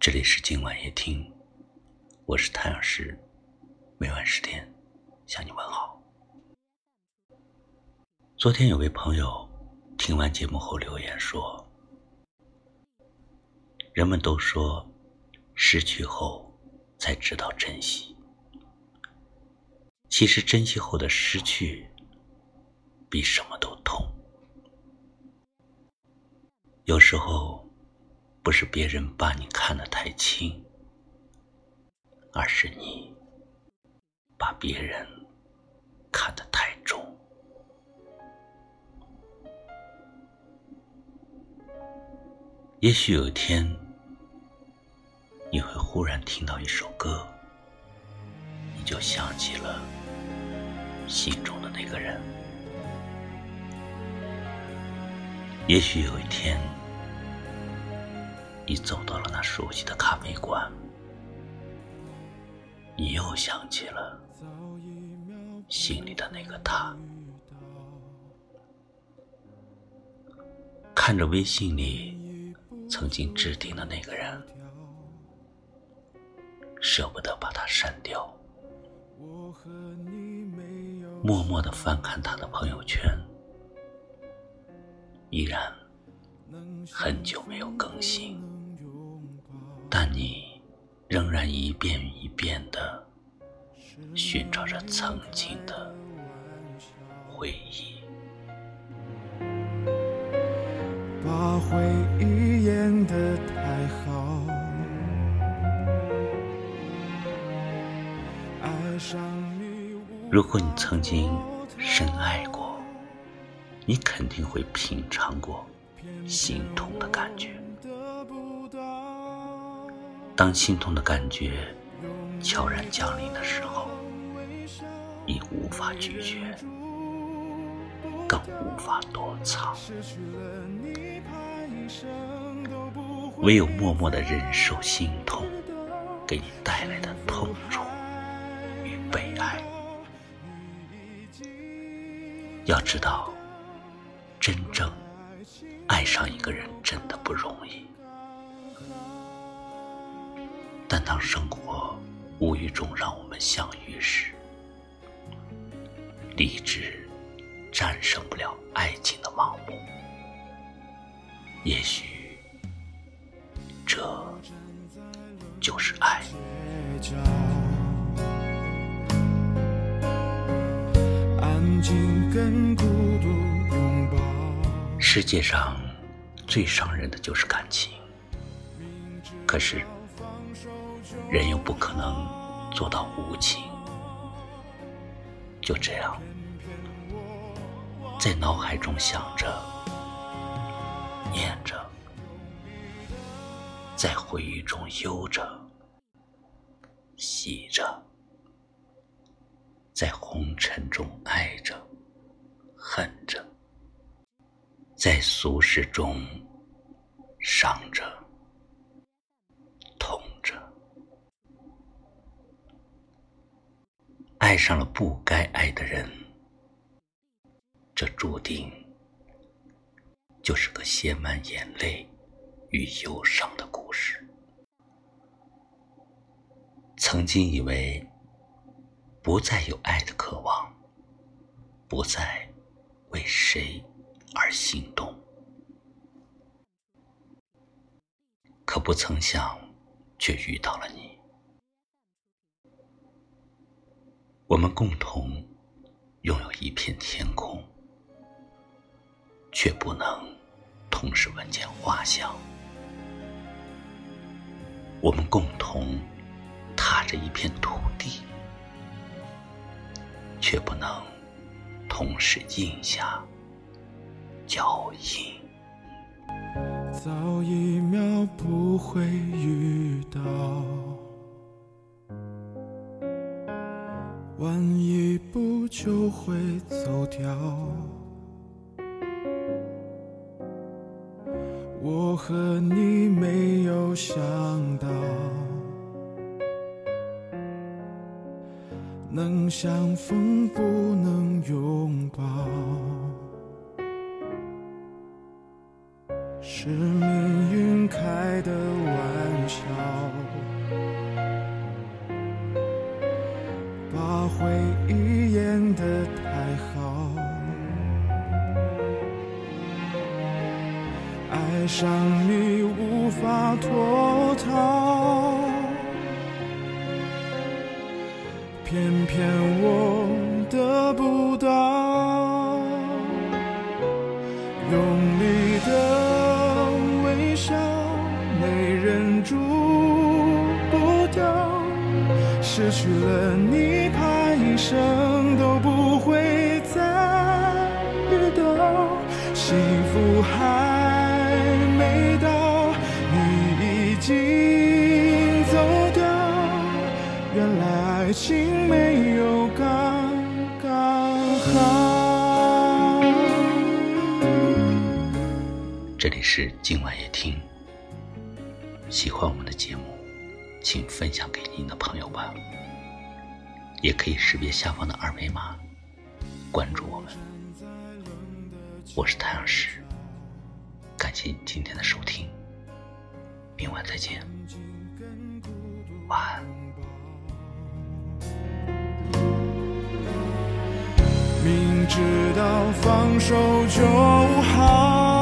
这里是今晚夜听，我是太阳石，每晚十点向你问好。昨天有位朋友听完节目后留言说：“人们都说失去后才知道珍惜，其实珍惜后的失去比什么都痛。有时候。”不是别人把你看得太轻，而是你把别人看得太重。也许有一天，你会忽然听到一首歌，你就想起了心中的那个人。也许有一天。你走到了那熟悉的咖啡馆，你又想起了心里的那个他，看着微信里曾经置顶的那个人，舍不得把他删掉，默默的翻看他的朋友圈，依然很久没有更新。但你仍然一遍一遍的寻找着曾经的回忆，把回忆演得太好。如果你曾经深爱过，你肯定会品尝过心痛的感觉。当心痛的感觉悄然降临的时候，你无法拒绝，更无法躲藏，唯有默默的忍受心痛给你带来的痛楚与悲哀。要知道，真正爱上一个人真的不容易。但当生活无意中让我们相遇时，理智战胜不了爱情的盲目。也许，这就是爱。世界上最伤人的就是感情，可是。人又不可能做到无情，就这样，在脑海中想着、念着，在回忆中悠着、喜着，在红尘中爱着、恨着，在俗世中伤着。爱上了不该爱的人，这注定就是个写满眼泪与忧伤的故事。曾经以为不再有爱的渴望，不再为谁而心动，可不曾想，却遇到了你。我们共同拥有一片天空，却不能同时闻见花香；我们共同踏着一片土地，却不能同时印下脚印。早一秒不会遇到。晚一步就会走掉。我和你没有想到，能相逢不能拥抱，是命运开的玩笑。回忆演得太好爱上你无法脱逃偏偏我得不到用力的微笑没忍住不掉失去了你。生都不会再遇到，幸福还没到，你已经走掉，原来爱情没有刚刚好。这里是今晚夜听，喜欢我们的节目，请分享给您的朋友吧。也可以识别下方的二维码，关注我们。我是太阳石，感谢你今天的收听，明晚再见，晚安。明知道放手就好。